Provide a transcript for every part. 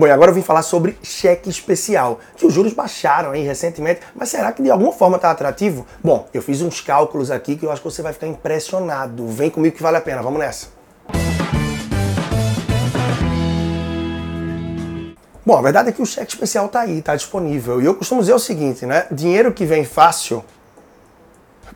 Bom, e agora eu vim falar sobre cheque especial, que os juros baixaram aí recentemente, mas será que de alguma forma está atrativo? Bom, eu fiz uns cálculos aqui que eu acho que você vai ficar impressionado. Vem comigo que vale a pena, vamos nessa. Bom, a verdade é que o cheque especial está aí, está disponível. E eu costumo dizer o seguinte, né? Dinheiro que vem fácil.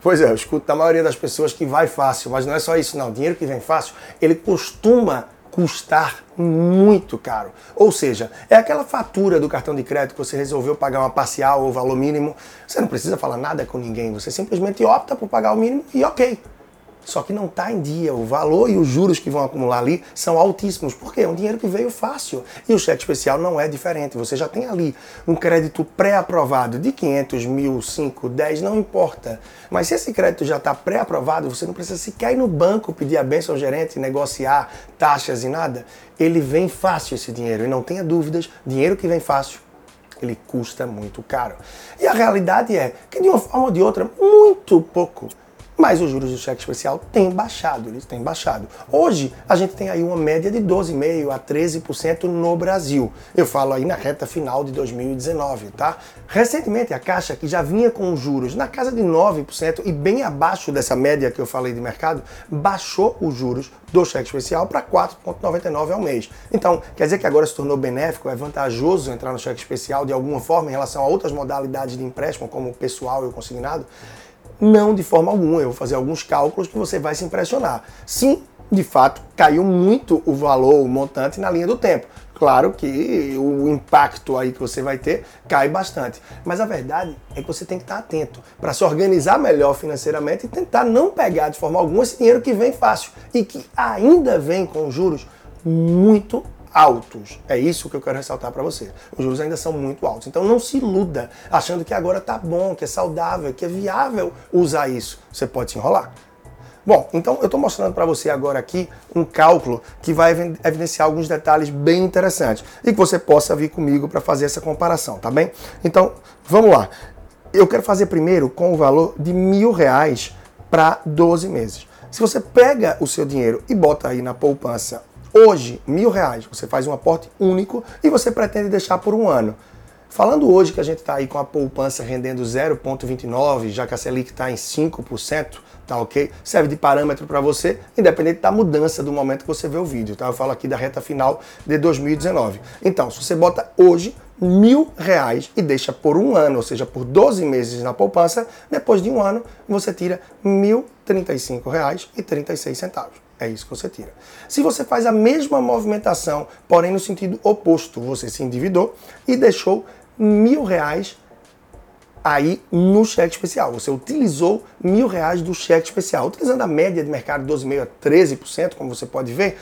Pois é, eu escuto da maioria das pessoas que vai fácil, mas não é só isso, não. Dinheiro que vem fácil, ele costuma custar muito caro. Ou seja, é aquela fatura do cartão de crédito que você resolveu pagar uma parcial ou valor mínimo. Você não precisa falar nada com ninguém, você simplesmente opta por pagar o mínimo e ok. Só que não está em dia. O valor e os juros que vão acumular ali são altíssimos. Por quê? É um dinheiro que veio fácil. E o cheque especial não é diferente. Você já tem ali um crédito pré-aprovado de 500 mil, 5, 10, não importa. Mas se esse crédito já está pré-aprovado, você não precisa sequer ir no banco pedir a benção ao gerente, negociar taxas e nada. Ele vem fácil esse dinheiro. E não tenha dúvidas, dinheiro que vem fácil ele custa muito caro. E a realidade é que, de uma forma ou de outra, muito pouco mas os juros do cheque especial têm baixado, eles têm baixado. Hoje a gente tem aí uma média de 12,5% a 13% no Brasil. Eu falo aí na reta final de 2019, tá? Recentemente a Caixa, que já vinha com juros na casa de 9% e bem abaixo dessa média que eu falei de mercado, baixou os juros do cheque especial para 4,99 ao mês. Então, quer dizer que agora se tornou benéfico, é vantajoso entrar no cheque especial de alguma forma em relação a outras modalidades de empréstimo, como o pessoal e o consignado? Não de forma alguma. Eu vou fazer alguns cálculos que você vai se impressionar. Sim, de fato, caiu muito o valor, o montante na linha do tempo. Claro que o impacto aí que você vai ter cai bastante. Mas a verdade é que você tem que estar atento para se organizar melhor financeiramente e tentar não pegar de forma alguma esse dinheiro que vem fácil e que ainda vem com juros muito altos. É isso que eu quero ressaltar para você. Os juros ainda são muito altos. Então não se iluda achando que agora tá bom, que é saudável, que é viável usar isso. Você pode se enrolar. Bom, então eu estou mostrando para você agora aqui um cálculo que vai evidenciar alguns detalhes bem interessantes e que você possa vir comigo para fazer essa comparação, tá bem? Então, vamos lá. Eu quero fazer primeiro com o valor de mil reais para 12 meses. Se você pega o seu dinheiro e bota aí na poupança Hoje, mil reais, você faz um aporte único e você pretende deixar por um ano. Falando hoje que a gente está aí com a poupança rendendo 0,29, já que a Selic está em 5%, tá ok? Serve de parâmetro para você, independente da mudança do momento que você vê o vídeo, tá? Eu falo aqui da reta final de 2019. Então, se você bota hoje mil reais e deixa por um ano, ou seja, por 12 meses na poupança, depois de um ano você tira R$ 1.035,36. É isso que você tira. Se você faz a mesma movimentação, porém no sentido oposto, você se endividou e deixou mil reais aí no cheque especial. Você utilizou mil reais do cheque especial. Utilizando a média de mercado 12,5% a 13%, como você pode ver,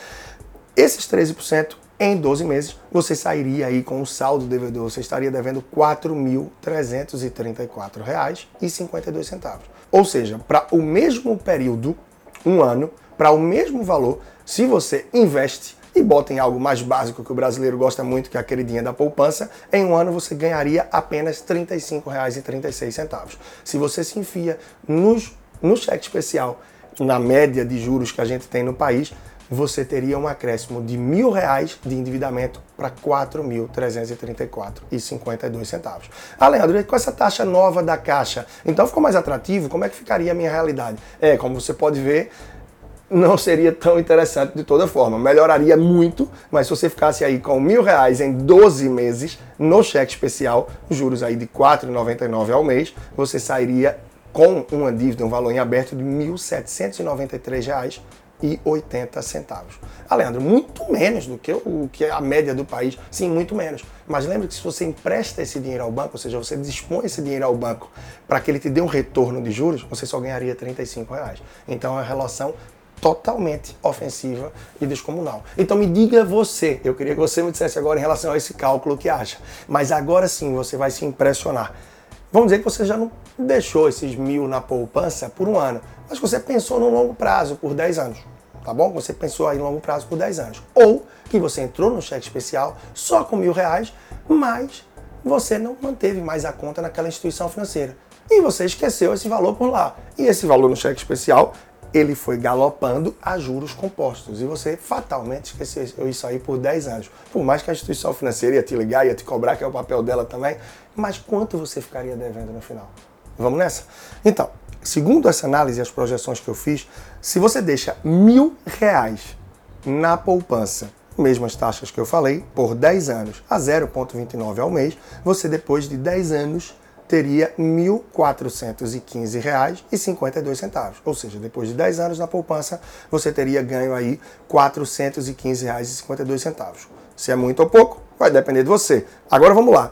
esses 13% em 12 meses, você sairia aí com o saldo devedor, você estaria devendo R$ 4.334,52. Ou seja, para o mesmo período, um ano, para o mesmo valor, se você investe e bota em algo mais básico que o brasileiro gosta muito, que é a queridinha da poupança, em um ano você ganharia apenas R$ 35,36. Se você se enfia nos, no cheque especial, na média de juros que a gente tem no país, você teria um acréscimo de mil reais de endividamento para 4.334,52 centavos. Ah, Leandro, com essa taxa nova da Caixa, então ficou mais atrativo? Como é que ficaria a minha realidade? É, como você pode ver, não seria tão interessante de toda forma. Melhoraria muito, mas se você ficasse aí com mil reais em 12 meses no cheque especial, juros aí de R$ 4,99 ao mês, você sairia com uma dívida, um valor em aberto de R$ 1.793,80. Ah, Leandro, muito menos do que o que é a média do país. Sim, muito menos. Mas lembre que se você empresta esse dinheiro ao banco, ou seja, você dispõe esse dinheiro ao banco para que ele te dê um retorno de juros, você só ganharia 35 reais. Então é uma relação totalmente ofensiva e descomunal. Então me diga você, eu queria que você me dissesse agora em relação a esse cálculo que acha, mas agora sim você vai se impressionar. Vamos dizer que você já não deixou esses mil na poupança por um ano, mas você pensou no longo prazo por 10 anos, tá bom? Você pensou aí no longo prazo por 10 anos. Ou que você entrou no cheque especial só com mil reais, mas você não manteve mais a conta naquela instituição financeira. E você esqueceu esse valor por lá. E esse valor no cheque especial ele foi galopando a juros compostos. E você fatalmente esqueceu isso aí por 10 anos. Por mais que a instituição financeira ia te ligar, ia te cobrar, que é o papel dela também, mas quanto você ficaria devendo no final? Vamos nessa? Então, segundo essa análise e as projeções que eu fiz, se você deixa mil reais na poupança, mesmas taxas que eu falei, por 10 anos a 0,29 ao mês, você depois de 10 anos teria R$ 1.415,52. Ou seja, depois de 10 anos na poupança, você teria ganho aí R$ 415,52. Se é muito ou pouco, vai depender de você. Agora vamos lá.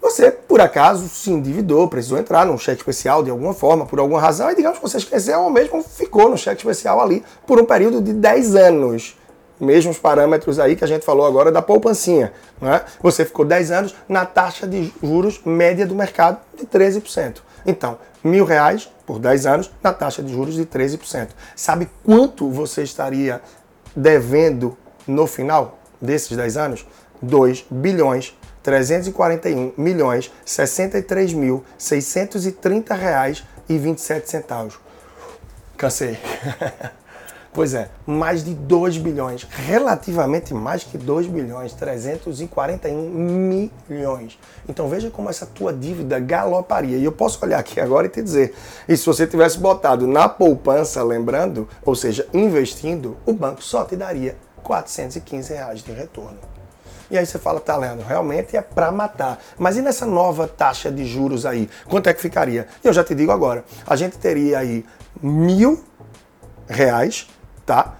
Você, por acaso, se endividou, precisou entrar num cheque especial de alguma forma, por alguma razão, e digamos que você esqueceu ou mesmo ficou no cheque especial ali por um período de 10 anos mesmos parâmetros aí que a gente falou agora da poupancinha. Né? Você ficou 10 anos na taxa de juros média do mercado de 13%. Então, mil reais por 10 anos na taxa de juros de 13%. Sabe quanto você estaria devendo no final desses 10 anos? 2 bilhões 341 milhões 63 mil 630 reais e 27 centavos. Cansei. Pois é, mais de 2 bilhões, relativamente mais que 2 bilhões, 341 milhões. Então veja como essa tua dívida galoparia. E eu posso olhar aqui agora e te dizer, e se você tivesse botado na poupança, lembrando, ou seja, investindo, o banco só te daria 415 reais de retorno. E aí você fala, tá, Leandro, realmente é para matar. Mas e nessa nova taxa de juros aí? Quanto é que ficaria? Eu já te digo agora, a gente teria aí mil reais tá?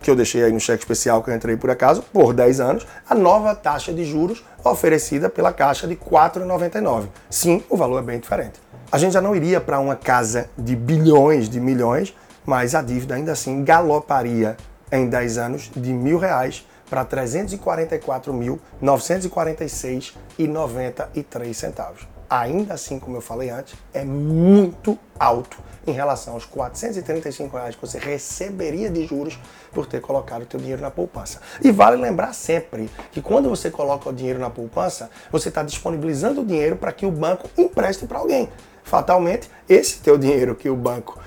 Que eu deixei aí no cheque especial que eu entrei por acaso, por 10 anos, a nova taxa de juros oferecida pela Caixa de R$ 4,99. Sim, o valor é bem diferente. A gente já não iria para uma casa de bilhões de milhões, mas a dívida ainda assim galoparia em 10 anos de mil reais para 344.946,93 centavos. Ainda assim, como eu falei antes, é muito alto em relação aos 435 reais que você receberia de juros por ter colocado o seu dinheiro na poupança. E vale lembrar sempre que quando você coloca o dinheiro na poupança, você está disponibilizando o dinheiro para que o banco empreste para alguém. Fatalmente, esse teu dinheiro que o banco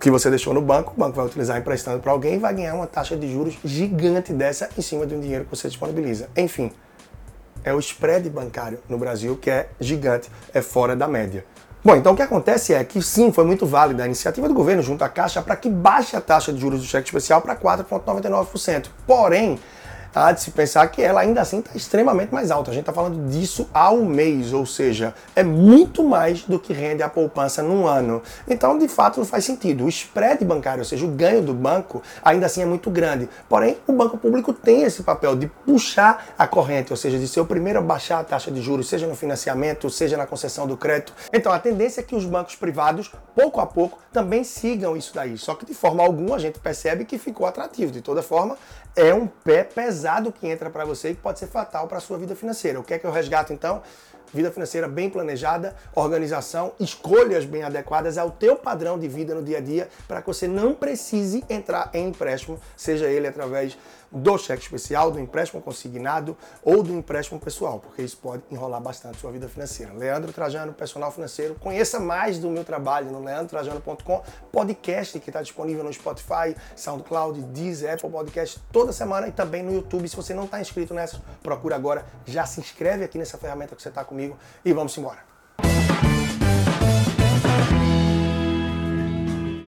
que você deixou no banco, o banco vai utilizar emprestando para alguém e vai ganhar uma taxa de juros gigante dessa em cima do dinheiro que você disponibiliza. Enfim, é o spread bancário no Brasil que é gigante, é fora da média. Bom, então o que acontece é que sim, foi muito válida a iniciativa do governo junto à Caixa para que baixe a taxa de juros do cheque especial para 4,99%. Porém, há de se pensar que ela ainda assim está extremamente mais alta. A gente está falando disso ao mês, ou seja, é muito mais do que rende a poupança num ano. Então, de fato, não faz sentido. O spread bancário, ou seja, o ganho do banco, ainda assim é muito grande. Porém, o banco público tem esse papel de puxar a corrente, ou seja, de ser o primeiro a baixar a taxa de juros, seja no financiamento, seja na concessão do crédito. Então, a tendência é que os bancos privados, pouco a pouco, também sigam isso daí. Só que de forma alguma a gente percebe que ficou atrativo. De toda forma, é um pé pesado que entra para você e que pode ser fatal para a sua vida financeira. O que é que eu resgato então? Vida financeira bem planejada, organização, escolhas bem adequadas ao teu padrão de vida no dia a dia para que você não precise entrar em empréstimo, seja ele através do cheque especial, do empréstimo consignado ou do empréstimo pessoal, porque isso pode enrolar bastante sua vida financeira. Leandro Trajano, personal financeiro. Conheça mais do meu trabalho no leandrotrajano.com, podcast que está disponível no Spotify, SoundCloud, Deezer, Apple Podcast toda semana e também no YouTube. Se você não está inscrito nessa, procura agora, já se inscreve aqui nessa ferramenta que você está comigo e vamos embora.